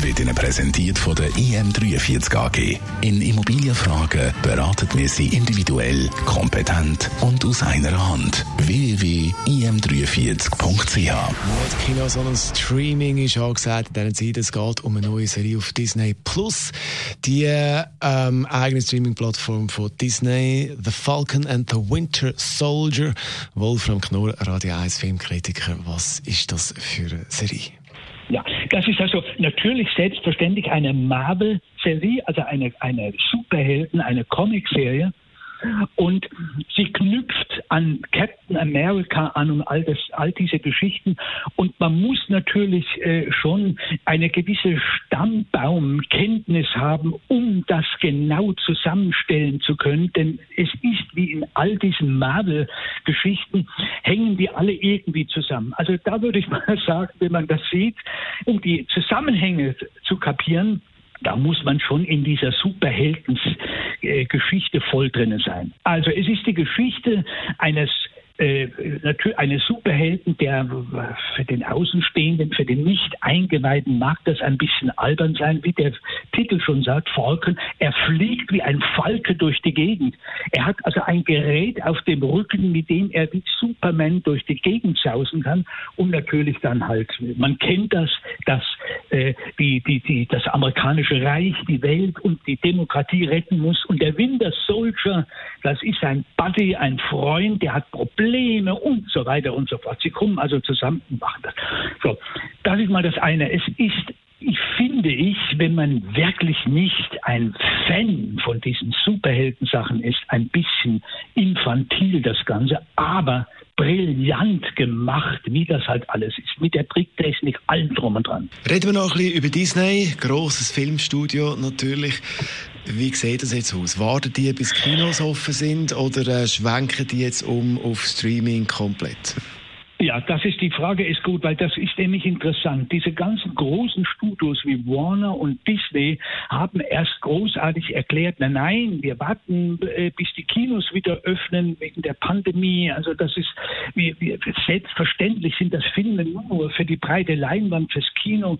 wird Ihnen präsentiert von der IM43 AG. In Immobilienfragen beraten wir Sie individuell, kompetent und aus einer Hand. www.im43.ch Nicht Kino, sondern Streaming ist angesagt in dieser Zeit. Es geht um eine neue Serie auf Disney Plus. Die ähm, eigene Streaming-Plattform von Disney, The Falcon and the Winter Soldier. Wolfram Knorr, Radio 1 Filmkritiker. Was ist das für eine Serie? Ja, das ist also natürlich selbstverständlich eine Marvel-Serie, also eine, eine Superhelden, eine Comic-Serie. Und sie knüpft an Captain America an und all, das, all diese Geschichten. Und man muss natürlich äh, schon eine gewisse Stammbaumkenntnis haben, um das genau zusammenstellen zu können. Denn es ist wie in all diesen Marvel-Geschichten, hängen die alle irgendwie zusammen. Also da würde ich mal sagen, wenn man das sieht, um die Zusammenhänge zu kapieren, da muss man schon in dieser Superheldensgeschichte voll drinne sein. Also es ist die Geschichte eines äh, eines Superhelden, der für den Außenstehenden, für den Nicht-Eingeweihten mag das ein bisschen albern sein, wie der Titel schon sagt, Falcon. Er fliegt wie ein Falke durch die Gegend. Er hat also ein Gerät auf dem Rücken, mit dem er wie Superman durch die Gegend sausen kann. Und natürlich dann halt, man kennt das, dass äh, die, die, die, das amerikanische Reich, die Welt und die Demokratie retten muss. Und der Winter Soldier, das ist ein Buddy, ein Freund, der hat Probleme Probleme und so weiter und so fort. Sie kommen also zusammen und machen das. So, das ist mal das eine. Es ist ich finde ich, wenn man wirklich nicht ein Fan von diesen Superheldensachen ist, ein bisschen infantil das Ganze, aber brillant gemacht, wie das halt alles ist, mit der Tricktechnik, allem drum und dran. Reden wir noch ein bisschen über Disney, grosses Filmstudio natürlich. Wie sieht das jetzt aus? Warten die, bis Kinos offen sind oder äh, schwenken die jetzt um auf Streaming komplett? Ja, das ist die Frage, ist gut, weil das ist nämlich interessant. Diese ganzen großen Studios wie Warner und Disney haben erst großartig erklärt, nein, nein, wir warten, äh, bis die Kinos wieder öffnen wegen der Pandemie. Also das ist, wir, wir, selbstverständlich sind das Filme nur für die breite Leinwand, fürs Kino.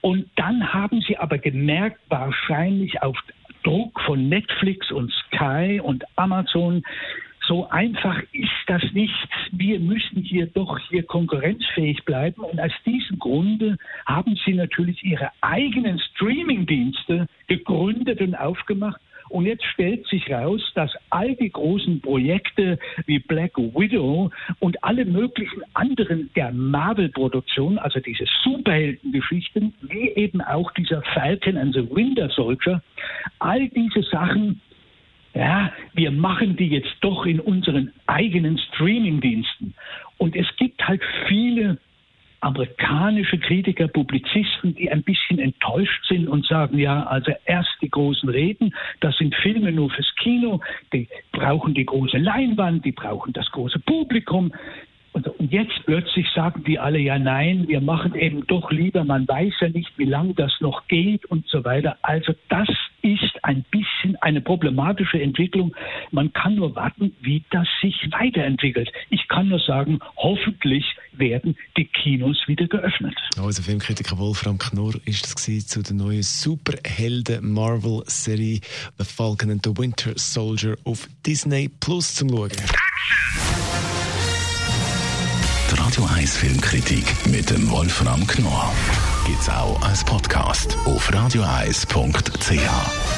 Und dann haben sie aber gemerkt, wahrscheinlich auf Druck von Netflix und Sky und Amazon, so einfach ist das nicht. Wir müssen hier doch hier konkurrenzfähig bleiben. Und aus diesem Grunde haben sie natürlich ihre eigenen Streaming-Dienste gegründet und aufgemacht. Und jetzt stellt sich raus, dass all die großen Projekte wie Black Widow und alle möglichen anderen der Marvel-Produktion, also diese Superheldengeschichten, wie eben auch dieser Falcon and the Winter Soldier, all diese Sachen ja, wir machen die jetzt doch in unseren eigenen Streamingdiensten. Und es gibt halt viele amerikanische Kritiker, Publizisten, die ein bisschen enttäuscht sind und sagen, ja, also erst die großen Reden, das sind Filme nur fürs Kino, die brauchen die große Leinwand, die brauchen das große Publikum. Und, jetzt plötzlich sagen die alle, ja nein, wir machen eben doch lieber, man weiß ja nicht, wie lange das noch geht und so weiter. Also das ein bisschen eine problematische Entwicklung. Man kann nur warten, wie das sich weiterentwickelt. Ich kann nur sagen, hoffentlich werden die Kinos wieder geöffnet. Also Filmkritiker Wolfram Knorr ist das zu der neuen Superhelden Marvel Serie The Falcon and the Winter Soldier auf Disney Plus zum Schauen. Die Radio 1 Filmkritik mit dem Wolfram Knorr gibt es auch als Podcast auf radioeis.ch.